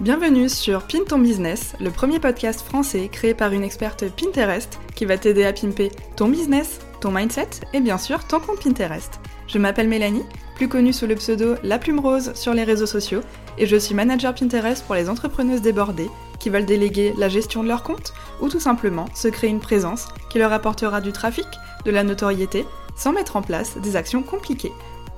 Bienvenue sur Pin ton business, le premier podcast français créé par une experte Pinterest qui va t'aider à pimper ton business, ton mindset et bien sûr ton compte Pinterest. Je m'appelle Mélanie, plus connue sous le pseudo La Plume Rose sur les réseaux sociaux, et je suis manager Pinterest pour les entrepreneuses débordées qui veulent déléguer la gestion de leur compte ou tout simplement se créer une présence qui leur apportera du trafic, de la notoriété, sans mettre en place des actions compliquées.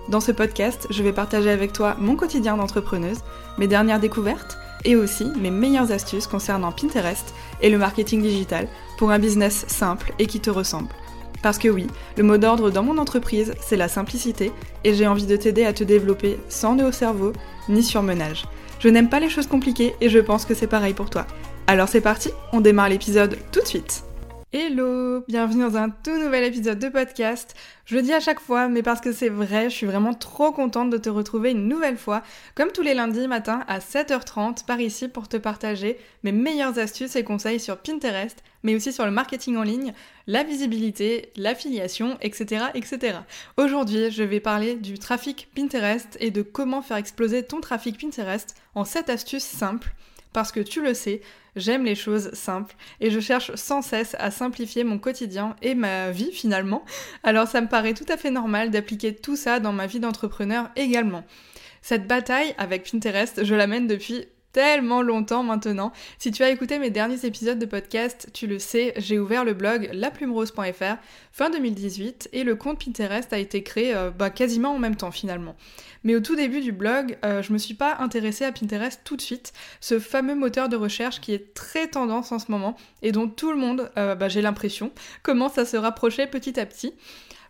Dans ce podcast, je vais partager avec toi mon quotidien d'entrepreneuse, mes dernières découvertes, et aussi mes meilleures astuces concernant Pinterest et le marketing digital pour un business simple et qui te ressemble. Parce que oui, le mot d'ordre dans mon entreprise, c'est la simplicité et j'ai envie de t'aider à te développer sans nœud au cerveau ni surmenage. Je n'aime pas les choses compliquées et je pense que c'est pareil pour toi. Alors c'est parti, on démarre l'épisode tout de suite. Hello, bienvenue dans un tout nouvel épisode de podcast. Je le dis à chaque fois, mais parce que c'est vrai, je suis vraiment trop contente de te retrouver une nouvelle fois, comme tous les lundis matin à 7h30 par ici pour te partager mes meilleures astuces et conseils sur Pinterest, mais aussi sur le marketing en ligne, la visibilité, l'affiliation, etc., etc. Aujourd'hui, je vais parler du trafic Pinterest et de comment faire exploser ton trafic Pinterest en 7 astuces simples parce que tu le sais, j'aime les choses simples et je cherche sans cesse à simplifier mon quotidien et ma vie finalement. Alors ça me paraît tout à fait normal d'appliquer tout ça dans ma vie d'entrepreneur également. Cette bataille avec Pinterest, je la mène depuis tellement longtemps maintenant. Si tu as écouté mes derniers épisodes de podcast, tu le sais, j'ai ouvert le blog laplumerose.fr fin 2018 et le compte Pinterest a été créé euh, bah, quasiment en même temps finalement. Mais au tout début du blog, euh, je me suis pas intéressée à Pinterest tout de suite, ce fameux moteur de recherche qui est très tendance en ce moment et dont tout le monde, euh, bah, j'ai l'impression, commence à se rapprocher petit à petit.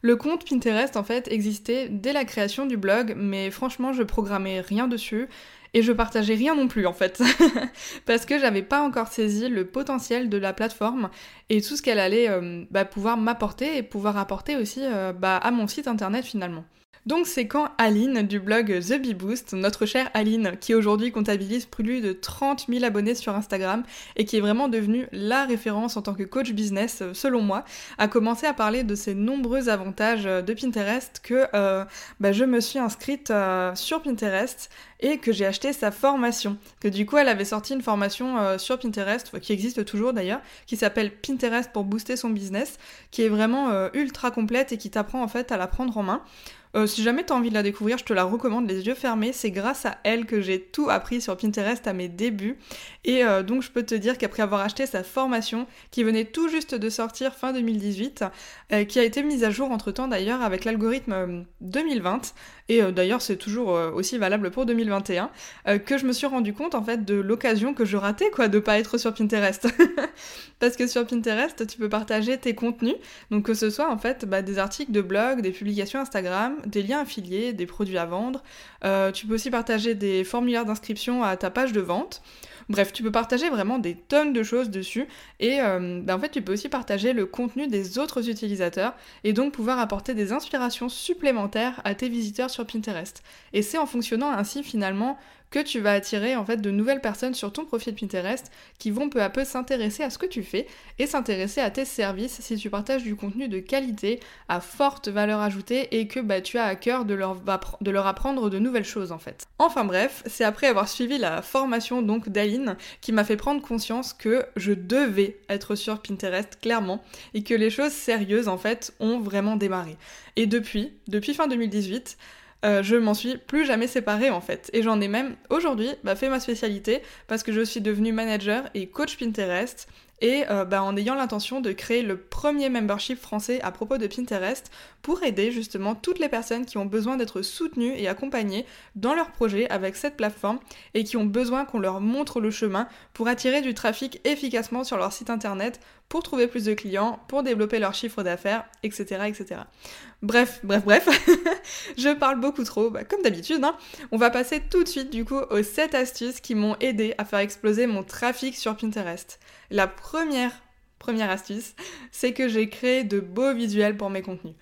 Le compte Pinterest en fait existait dès la création du blog, mais franchement je programmais rien dessus et je partageais rien non plus en fait parce que j'avais pas encore saisi le potentiel de la plateforme et tout ce qu'elle allait euh, bah, pouvoir m'apporter et pouvoir apporter aussi euh, bah, à mon site internet finalement. Donc c'est quand Aline du blog The Bee Boost, notre chère Aline, qui aujourd'hui comptabilise plus de 30 000 abonnés sur Instagram et qui est vraiment devenue la référence en tant que coach business euh, selon moi, a commencé à parler de ces nombreux avantages euh, de Pinterest que euh, bah, je me suis inscrite sur Pinterest et que j'ai acheté sa formation. Que du coup elle avait sorti une formation sur Pinterest, qui existe toujours d'ailleurs, qui s'appelle Pinterest pour booster son business, qui est vraiment ultra complète et qui t'apprend en fait à la prendre en main. Euh, si jamais t'as envie de la découvrir, je te la recommande les yeux fermés. C'est grâce à elle que j'ai tout appris sur Pinterest à mes débuts. Et euh, donc je peux te dire qu'après avoir acheté sa formation, qui venait tout juste de sortir fin 2018, euh, qui a été mise à jour entre temps d'ailleurs avec l'algorithme 2020, et d'ailleurs c'est toujours aussi valable pour 2021, que je me suis rendu compte en fait de l'occasion que je ratais quoi de pas être sur Pinterest. Parce que sur Pinterest, tu peux partager tes contenus, donc que ce soit en fait bah, des articles de blog, des publications Instagram, des liens affiliés, des produits à vendre. Euh, tu peux aussi partager des formulaires d'inscription à ta page de vente. Bref, tu peux partager vraiment des tonnes de choses dessus et euh, ben, en fait tu peux aussi partager le contenu des autres utilisateurs et donc pouvoir apporter des inspirations supplémentaires à tes visiteurs sur Pinterest. Et c'est en fonctionnant ainsi finalement que tu vas attirer en fait de nouvelles personnes sur ton profil Pinterest qui vont peu à peu s'intéresser à ce que tu fais et s'intéresser à tes services si tu partages du contenu de qualité à forte valeur ajoutée et que bah, tu as à cœur de leur, de leur apprendre de nouvelles choses en fait. Enfin bref, c'est après avoir suivi la formation donc qui m'a fait prendre conscience que je devais être sur Pinterest clairement et que les choses sérieuses en fait ont vraiment démarré. Et depuis, depuis fin 2018, euh, je m'en suis plus jamais séparée en fait. Et j'en ai même aujourd'hui bah, fait ma spécialité parce que je suis devenue manager et coach Pinterest et euh, bah, en ayant l'intention de créer le premier membership français à propos de Pinterest pour aider justement toutes les personnes qui ont besoin d'être soutenues et accompagnées dans leur projet avec cette plateforme et qui ont besoin qu'on leur montre le chemin pour attirer du trafic efficacement sur leur site internet, pour trouver plus de clients, pour développer leur chiffre d'affaires, etc., etc. Bref, bref, bref, je parle beaucoup trop, bah, comme d'habitude. Hein. On va passer tout de suite du coup aux 7 astuces qui m'ont aidé à faire exploser mon trafic sur Pinterest. La première, première astuce, c'est que j'ai créé de beaux visuels pour mes contenus.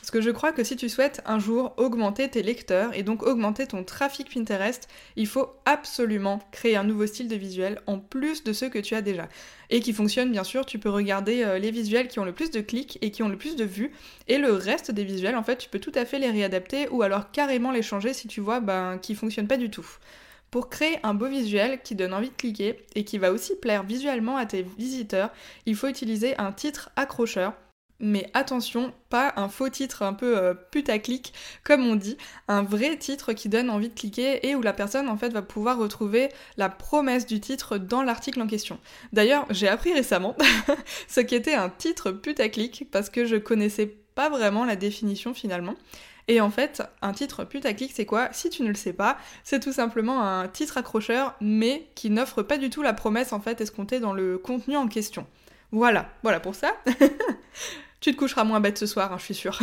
Parce que je crois que si tu souhaites un jour augmenter tes lecteurs et donc augmenter ton trafic Pinterest, il faut absolument créer un nouveau style de visuel en plus de ceux que tu as déjà. Et qui fonctionne bien sûr, tu peux regarder euh, les visuels qui ont le plus de clics et qui ont le plus de vues. Et le reste des visuels, en fait, tu peux tout à fait les réadapter ou alors carrément les changer si tu vois ben, qu'ils fonctionnent pas du tout. Pour créer un beau visuel qui donne envie de cliquer et qui va aussi plaire visuellement à tes visiteurs, il faut utiliser un titre accrocheur mais attention, pas un faux titre un peu euh, putaclic comme on dit, un vrai titre qui donne envie de cliquer et où la personne en fait va pouvoir retrouver la promesse du titre dans l'article en question. D'ailleurs, j'ai appris récemment ce qu'était un titre putaclic parce que je connaissais pas vraiment la définition finalement. Et en fait, un titre putaclic, c'est quoi? Si tu ne le sais pas, c'est tout simplement un titre accrocheur, mais qui n'offre pas du tout la promesse en fait escomptée dans le contenu en question. Voilà, voilà pour ça. Tu te coucheras moins bête ce soir, hein, je suis sûre.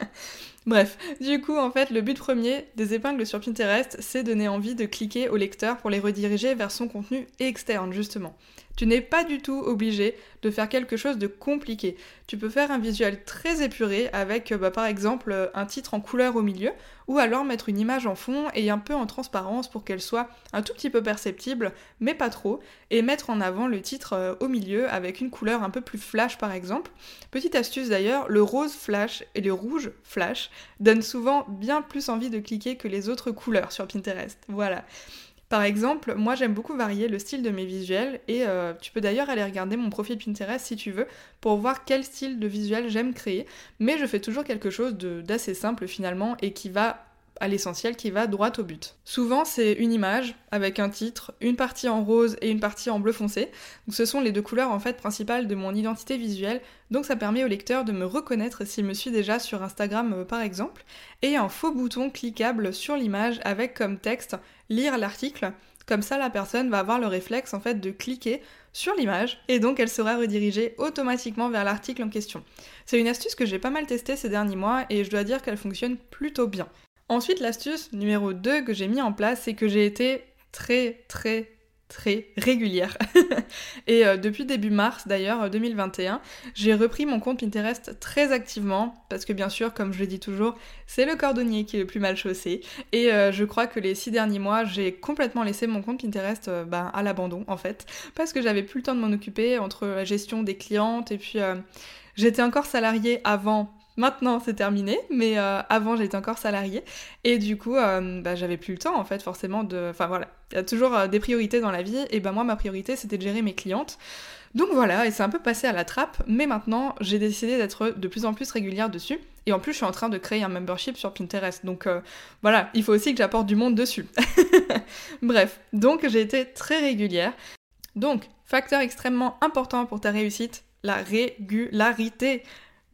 Bref, du coup, en fait, le but premier des épingles sur Pinterest, c'est donner envie de cliquer au lecteur pour les rediriger vers son contenu externe, justement. Tu n'es pas du tout obligé de faire quelque chose de compliqué. Tu peux faire un visuel très épuré avec, euh, bah, par exemple, euh, un titre en couleur au milieu, ou alors mettre une image en fond et un peu en transparence pour qu'elle soit un tout petit peu perceptible, mais pas trop, et mettre en avant le titre euh, au milieu avec une couleur un peu plus flash par exemple. Petite astuce d'ailleurs, le rose flash et le rouge flash donnent souvent bien plus envie de cliquer que les autres couleurs sur Pinterest. Voilà. Par exemple, moi j'aime beaucoup varier le style de mes visuels et euh, tu peux d'ailleurs aller regarder mon profil Pinterest si tu veux pour voir quel style de visuel j'aime créer, mais je fais toujours quelque chose d'assez simple finalement et qui va à l'essentiel qui va droit au but. Souvent, c'est une image avec un titre, une partie en rose et une partie en bleu foncé. Donc, ce sont les deux couleurs en fait principales de mon identité visuelle. Donc, ça permet au lecteur de me reconnaître s'il me suit déjà sur Instagram euh, par exemple. Et un faux bouton cliquable sur l'image avec comme texte lire l'article. Comme ça, la personne va avoir le réflexe en fait de cliquer sur l'image et donc elle sera redirigée automatiquement vers l'article en question. C'est une astuce que j'ai pas mal testée ces derniers mois et je dois dire qu'elle fonctionne plutôt bien. Ensuite, l'astuce numéro 2 que j'ai mis en place, c'est que j'ai été très très très régulière. et euh, depuis début mars d'ailleurs 2021, euh, j'ai repris mon compte Pinterest très activement parce que bien sûr, comme je le dis toujours, c'est le cordonnier qui est le plus mal chaussé. Et euh, je crois que les six derniers mois, j'ai complètement laissé mon compte Pinterest ben, à l'abandon en fait parce que j'avais plus le temps de m'en occuper entre la gestion des clientes et puis j'étais encore salariée avant Maintenant, c'est terminé, mais euh, avant, j'étais encore salariée. Et du coup, euh, bah, j'avais plus le temps, en fait, forcément, de... Enfin, voilà, il y a toujours euh, des priorités dans la vie. Et ben moi, ma priorité, c'était de gérer mes clientes. Donc voilà, et c'est un peu passé à la trappe, mais maintenant, j'ai décidé d'être de plus en plus régulière dessus. Et en plus, je suis en train de créer un membership sur Pinterest. Donc voilà, il faut aussi que j'apporte du monde dessus. Bref, donc j'ai été très régulière. Donc, facteur extrêmement important pour ta réussite, la régularité.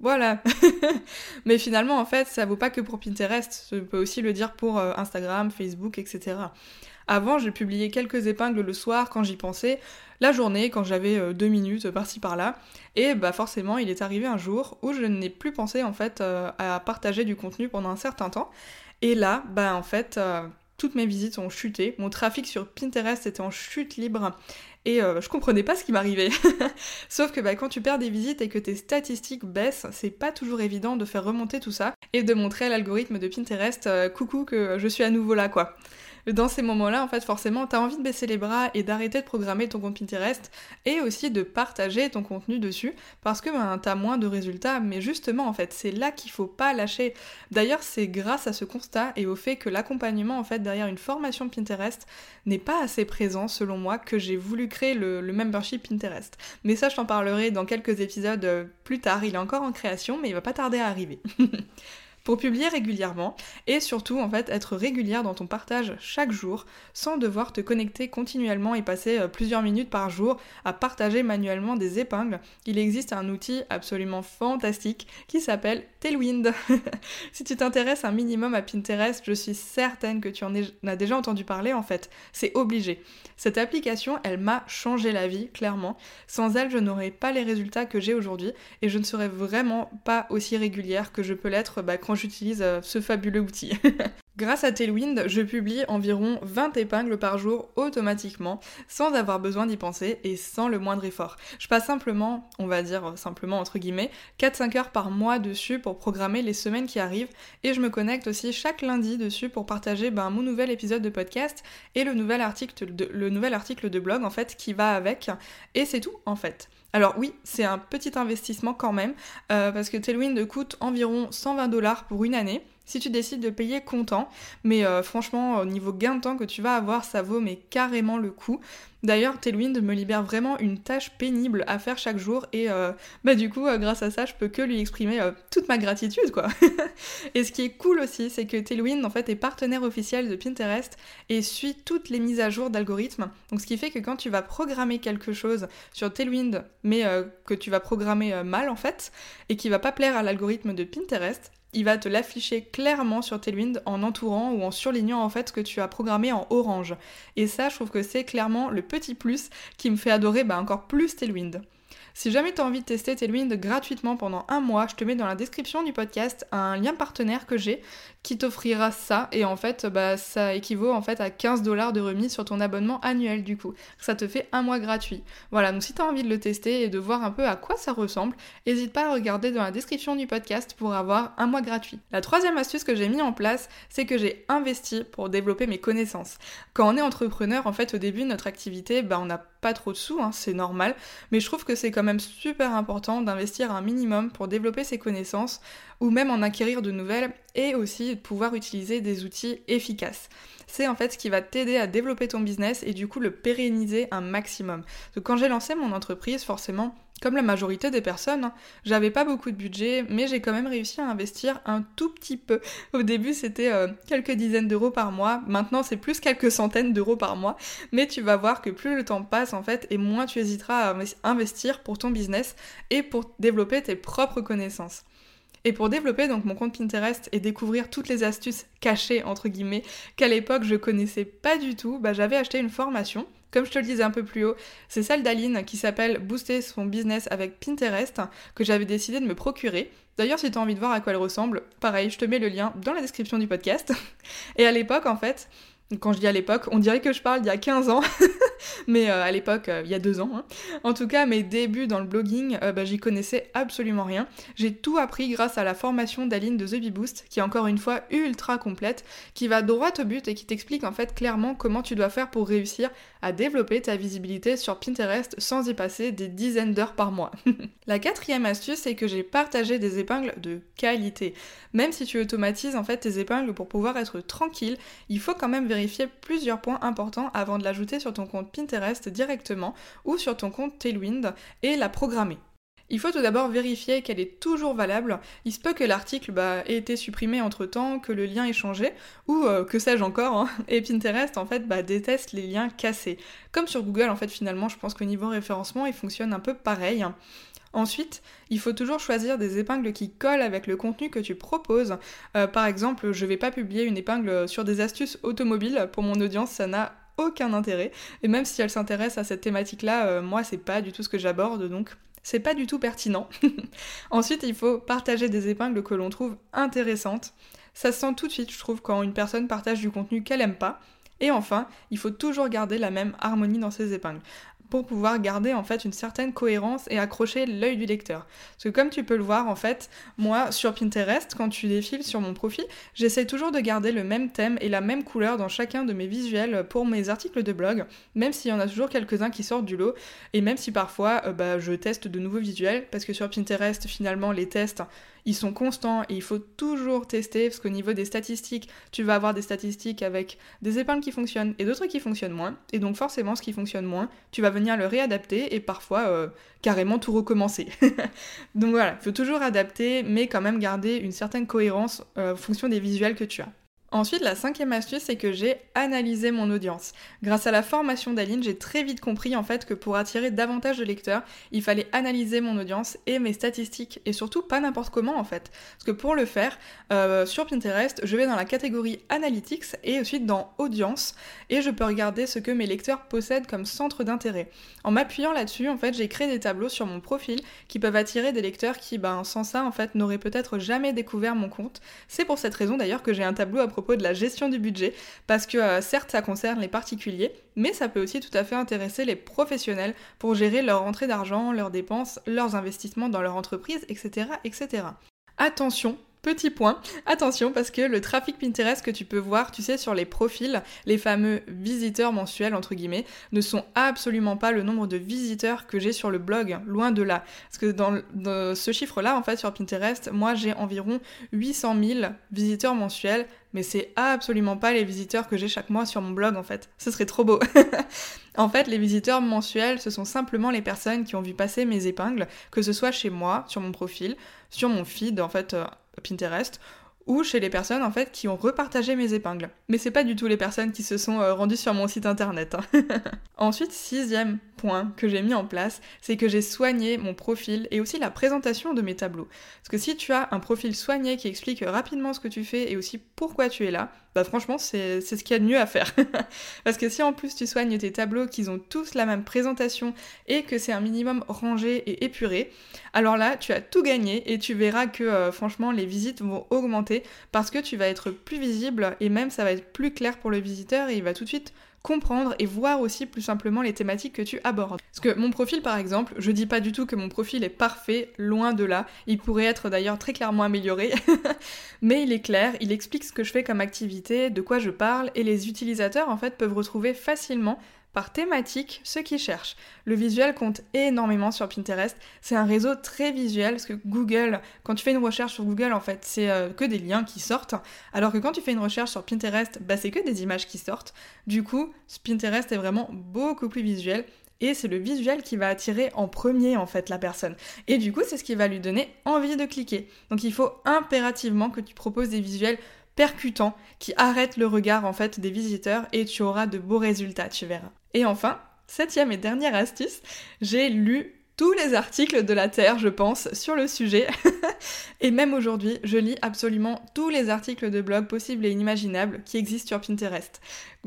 Voilà. Mais finalement, en fait, ça vaut pas que pour Pinterest. Je peux aussi le dire pour euh, Instagram, Facebook, etc. Avant, je publiais quelques épingles le soir quand j'y pensais, la journée quand j'avais euh, deux minutes par-ci par-là. Et bah forcément, il est arrivé un jour où je n'ai plus pensé en fait euh, à partager du contenu pendant un certain temps. Et là, bah en fait, toutes mes visites ont chuté, mon trafic sur Pinterest était en chute libre et euh, je comprenais pas ce qui m'arrivait. Sauf que bah, quand tu perds des visites et que tes statistiques baissent, c'est pas toujours évident de faire remonter tout ça et de montrer à l'algorithme de Pinterest euh, coucou que je suis à nouveau là quoi dans ces moments-là, en fait, forcément, t'as envie de baisser les bras et d'arrêter de programmer ton compte Pinterest et aussi de partager ton contenu dessus parce que ben, t'as moins de résultats. Mais justement, en fait, c'est là qu'il faut pas lâcher. D'ailleurs, c'est grâce à ce constat et au fait que l'accompagnement, en fait, derrière une formation Pinterest n'est pas assez présent, selon moi, que j'ai voulu créer le, le membership Pinterest. Mais ça, je t'en parlerai dans quelques épisodes euh, plus tard. Il est encore en création, mais il va pas tarder à arriver. pour publier régulièrement et surtout en fait être régulière dans ton partage chaque jour sans devoir te connecter continuellement et passer euh, plusieurs minutes par jour à partager manuellement des épingles. Il existe un outil absolument fantastique qui s'appelle Tailwind. si tu t'intéresses un minimum à Pinterest, je suis certaine que tu en as déjà entendu parler en fait. C'est obligé. Cette application, elle m'a changé la vie, clairement. Sans elle, je n'aurais pas les résultats que j'ai aujourd'hui et je ne serais vraiment pas aussi régulière que je peux l'être bah, j'utilise euh, ce fabuleux outil. Grâce à Tailwind, je publie environ 20 épingles par jour automatiquement, sans avoir besoin d'y penser et sans le moindre effort. Je passe simplement, on va dire simplement entre guillemets, 4-5 heures par mois dessus pour programmer les semaines qui arrivent et je me connecte aussi chaque lundi dessus pour partager ben, mon nouvel épisode de podcast et le nouvel, article de, le nouvel article de blog en fait qui va avec et c'est tout en fait. Alors oui, c'est un petit investissement quand même, euh, parce que Tailwind coûte environ 120 dollars pour une année, si tu décides de payer comptant. Mais euh, franchement, au niveau gain de temps que tu vas avoir, ça vaut mais carrément le coup. D'ailleurs, Tailwind me libère vraiment une tâche pénible à faire chaque jour et euh, bah du coup, euh, grâce à ça, je peux que lui exprimer toute ma gratitude quoi. et ce qui est cool aussi, c'est que Tailwind en fait est partenaire officiel de Pinterest et suit toutes les mises à jour d'algorithmes. Donc ce qui fait que quand tu vas programmer quelque chose sur Tailwind, mais que tu vas programmer mal en fait et qui va pas plaire à l'algorithme de Pinterest, il va te l'afficher clairement sur Tailwind en entourant ou en surlignant en fait ce que tu as programmé en orange. Et ça, je trouve que c'est clairement le petit plus qui me fait adorer bah, encore plus Tailwind. Si jamais tu as envie de tester Tailwind gratuitement pendant un mois, je te mets dans la description du podcast un lien partenaire que j'ai qui t'offrira ça et en fait bah, ça équivaut en fait à 15 dollars de remise sur ton abonnement annuel du coup. Ça te fait un mois gratuit. Voilà, donc si tu as envie de le tester et de voir un peu à quoi ça ressemble, n'hésite pas à regarder dans la description du podcast pour avoir un mois gratuit. La troisième astuce que j'ai mis en place, c'est que j'ai investi pour développer mes connaissances. Quand on est entrepreneur, en fait au début de notre activité, bah, on n'a trop de sous, hein, c'est normal, mais je trouve que c'est quand même super important d'investir un minimum pour développer ses connaissances ou même en acquérir de nouvelles et aussi de pouvoir utiliser des outils efficaces. C'est en fait ce qui va t'aider à développer ton business et du coup le pérenniser un maximum. Donc quand j'ai lancé mon entreprise, forcément, comme la majorité des personnes, hein, j'avais pas beaucoup de budget, mais j'ai quand même réussi à investir un tout petit peu. Au début, c'était euh, quelques dizaines d'euros par mois. Maintenant, c'est plus quelques centaines d'euros par mois. Mais tu vas voir que plus le temps passe, en fait, et moins tu hésiteras à investir pour ton business et pour développer tes propres connaissances. Et pour développer donc mon compte Pinterest et découvrir toutes les astuces cachées entre guillemets qu'à l'époque je connaissais pas du tout, bah, j'avais acheté une formation. Comme je te le disais un peu plus haut, c'est celle d'Aline qui s'appelle Booster son business avec Pinterest que j'avais décidé de me procurer. D'ailleurs, si tu as envie de voir à quoi elle ressemble, pareil, je te mets le lien dans la description du podcast. Et à l'époque, en fait, quand je dis à l'époque, on dirait que je parle d'il y a 15 ans, mais euh, à l'époque, euh, il y a deux ans. Hein. En tout cas, mes débuts dans le blogging, euh, bah, j'y connaissais absolument rien. J'ai tout appris grâce à la formation d'Aline de The qui est encore une fois ultra complète, qui va droit au but et qui t'explique en fait clairement comment tu dois faire pour réussir à développer ta visibilité sur Pinterest sans y passer des dizaines d'heures par mois. la quatrième astuce, c'est que j'ai partagé des épingles de qualité. Même si tu automatises en fait tes épingles pour pouvoir être tranquille, il faut quand même vérifier plusieurs points importants avant de l'ajouter sur ton compte Pinterest directement ou sur ton compte Tailwind et la programmer. Il faut tout d'abord vérifier qu'elle est toujours valable. Il se peut que l'article bah, ait été supprimé entre temps, que le lien ait changé, ou euh, que sais-je encore. Hein. Et Pinterest en fait bah, déteste les liens cassés. Comme sur Google en fait finalement, je pense qu'au niveau référencement, il fonctionne un peu pareil. Ensuite, il faut toujours choisir des épingles qui collent avec le contenu que tu proposes. Euh, par exemple, je vais pas publier une épingle sur des astuces automobiles. Pour mon audience, ça n'a aucun intérêt. Et même si elle s'intéresse à cette thématique-là, euh, moi, c'est pas du tout ce que j'aborde, donc c'est pas du tout pertinent. Ensuite, il faut partager des épingles que l'on trouve intéressantes. Ça se sent tout de suite, je trouve, quand une personne partage du contenu qu'elle aime pas. Et enfin, il faut toujours garder la même harmonie dans ses épingles pour pouvoir garder en fait une certaine cohérence et accrocher l'œil du lecteur. Parce que comme tu peux le voir en fait, moi sur Pinterest, quand tu défiles sur mon profil, j'essaie toujours de garder le même thème et la même couleur dans chacun de mes visuels pour mes articles de blog, même s'il y en a toujours quelques-uns qui sortent du lot, et même si parfois euh, bah, je teste de nouveaux visuels, parce que sur Pinterest finalement les tests ils sont constants et il faut toujours tester parce qu'au niveau des statistiques, tu vas avoir des statistiques avec des épingles qui fonctionnent et d'autres qui fonctionnent moins. Et donc forcément, ce qui fonctionne moins, tu vas venir le réadapter et parfois euh, carrément tout recommencer. donc voilà, il faut toujours adapter, mais quand même garder une certaine cohérence euh, en fonction des visuels que tu as. Ensuite, la cinquième astuce, c'est que j'ai analysé mon audience. Grâce à la formation d'Aline, j'ai très vite compris en fait que pour attirer davantage de lecteurs, il fallait analyser mon audience et mes statistiques, et surtout pas n'importe comment en fait. Parce que pour le faire, euh, sur Pinterest, je vais dans la catégorie Analytics et ensuite dans Audience, et je peux regarder ce que mes lecteurs possèdent comme centre d'intérêt. En m'appuyant là-dessus, en fait, j'ai créé des tableaux sur mon profil qui peuvent attirer des lecteurs qui, ben, sans ça, en fait, n'auraient peut-être jamais découvert mon compte. C'est pour cette raison d'ailleurs que j'ai un tableau à propos de la gestion du budget, parce que euh, certes ça concerne les particuliers, mais ça peut aussi tout à fait intéresser les professionnels pour gérer leur rentrée d'argent, leurs dépenses, leurs investissements dans leur entreprise, etc. etc. Attention, petit point, attention parce que le trafic Pinterest que tu peux voir, tu sais, sur les profils, les fameux visiteurs mensuels, entre guillemets, ne sont absolument pas le nombre de visiteurs que j'ai sur le blog, loin de là. Parce que dans, ce chiffre-là, en fait, sur Pinterest, moi j'ai environ 800 000 visiteurs mensuels, mais c'est absolument pas les visiteurs que j'ai chaque mois sur mon blog en fait. Ce serait trop beau. en fait, les visiteurs mensuels, ce sont simplement les personnes qui ont vu passer mes épingles, que ce soit chez moi, sur mon profil, sur mon feed en fait euh, Pinterest ou chez les personnes en fait qui ont repartagé mes épingles. Mais c'est pas du tout les personnes qui se sont euh, rendues sur mon site internet. Hein. Ensuite, sixième point que j'ai mis en place, c'est que j'ai soigné mon profil et aussi la présentation de mes tableaux. Parce que si tu as un profil soigné qui explique rapidement ce que tu fais et aussi pourquoi tu es là, bah franchement c'est ce qu'il y a de mieux à faire. Parce que si en plus tu soignes tes tableaux, qu'ils ont tous la même présentation et que c'est un minimum rangé et épuré, alors là tu as tout gagné et tu verras que euh, franchement les visites vont augmenter parce que tu vas être plus visible et même ça va être plus clair pour le visiteur et il va tout de suite comprendre et voir aussi plus simplement les thématiques que tu abordes. Parce que mon profil par exemple, je dis pas du tout que mon profil est parfait, loin de là, il pourrait être d'ailleurs très clairement amélioré, mais il est clair, il explique ce que je fais comme activité, de quoi je parle, et les utilisateurs en fait peuvent retrouver facilement par thématique ce qu'ils cherchent. Le visuel compte énormément sur Pinterest. C'est un réseau très visuel parce que Google, quand tu fais une recherche sur Google, en fait, c'est euh, que des liens qui sortent. Alors que quand tu fais une recherche sur Pinterest, bah, c'est que des images qui sortent. Du coup, Pinterest est vraiment beaucoup plus visuel. Et c'est le visuel qui va attirer en premier en fait la personne. Et du coup, c'est ce qui va lui donner envie de cliquer. Donc il faut impérativement que tu proposes des visuels percutants qui arrêtent le regard en fait des visiteurs et tu auras de beaux résultats, tu verras. Et enfin, septième et dernière astuce, j'ai lu tous les articles de la Terre, je pense, sur le sujet. et même aujourd'hui, je lis absolument tous les articles de blog possibles et inimaginables qui existent sur Pinterest.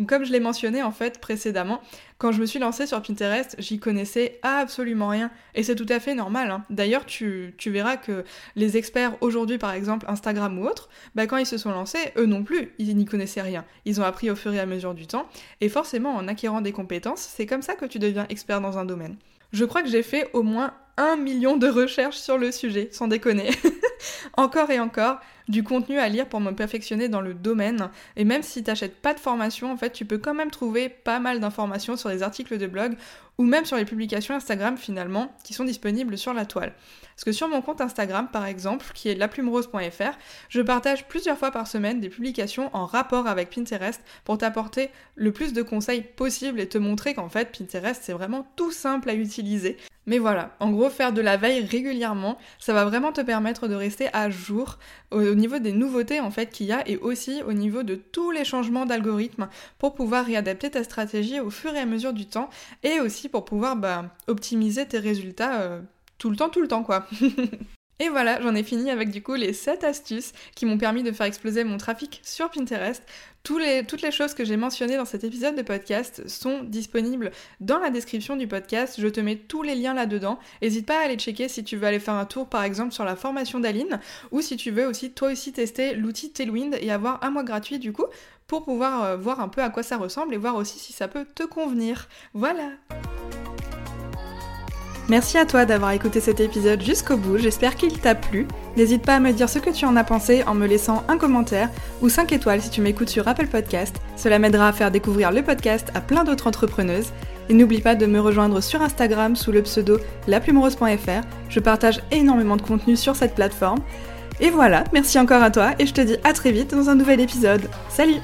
Comme je l'ai mentionné en fait précédemment, quand je me suis lancée sur Pinterest, j'y connaissais absolument rien. Et c'est tout à fait normal. Hein. D'ailleurs, tu, verras que les experts aujourd'hui, par exemple Instagram ou autres, bah, quand ils se sont lancés, eux non plus, ils n'y connaissaient rien. Ils ont appris au fur et à mesure du temps. Et forcément, en acquérant des compétences, c'est comme ça que tu deviens expert dans un domaine. Je crois que j'ai fait au moins un million de recherches sur le sujet, sans déconner. encore et encore, du contenu à lire pour me perfectionner dans le domaine. Et même si t'achètes pas de formation, en fait, tu peux quand même trouver pas mal d'informations sur les articles de blog ou même sur les publications Instagram finalement qui sont disponibles sur la toile. Parce que sur mon compte Instagram par exemple, qui est laplumerose.fr, je partage plusieurs fois par semaine des publications en rapport avec Pinterest pour t'apporter le plus de conseils possible et te montrer qu'en fait Pinterest c'est vraiment tout simple à utiliser. Mais voilà, en gros, faire de la veille régulièrement, ça va vraiment te permettre de rester à jour au niveau des nouveautés en fait qu'il y a et aussi au niveau de tous les changements d'algorithme pour pouvoir réadapter ta stratégie au fur et à mesure du temps et aussi pour pouvoir bah, optimiser tes résultats euh, tout le temps, tout le temps quoi. Et voilà, j'en ai fini avec du coup les 7 astuces qui m'ont permis de faire exploser mon trafic sur Pinterest. toutes les choses que j'ai mentionnées dans cet épisode de podcast sont disponibles dans la description du podcast. Je te mets tous les liens là-dedans. N'hésite pas à aller checker si tu veux aller faire un tour par exemple sur la formation d'Aline ou si tu veux aussi toi aussi tester l'outil Tailwind et avoir un mois gratuit du coup pour pouvoir euh, voir un peu à quoi ça ressemble et voir aussi si ça peut te convenir. Voilà Merci à toi d'avoir écouté cet épisode jusqu'au bout, j'espère qu'il t'a plu. N'hésite pas à me dire ce que tu en as pensé en me laissant un commentaire ou 5 étoiles si tu m'écoutes sur Apple Podcast. Cela m'aidera à faire découvrir le podcast à plein d'autres entrepreneuses. Et n'oublie pas de me rejoindre sur Instagram sous le pseudo laplumerose.fr. Je partage énormément de contenu sur cette plateforme. Et voilà, merci encore à toi et je te dis à très vite dans un nouvel épisode. Salut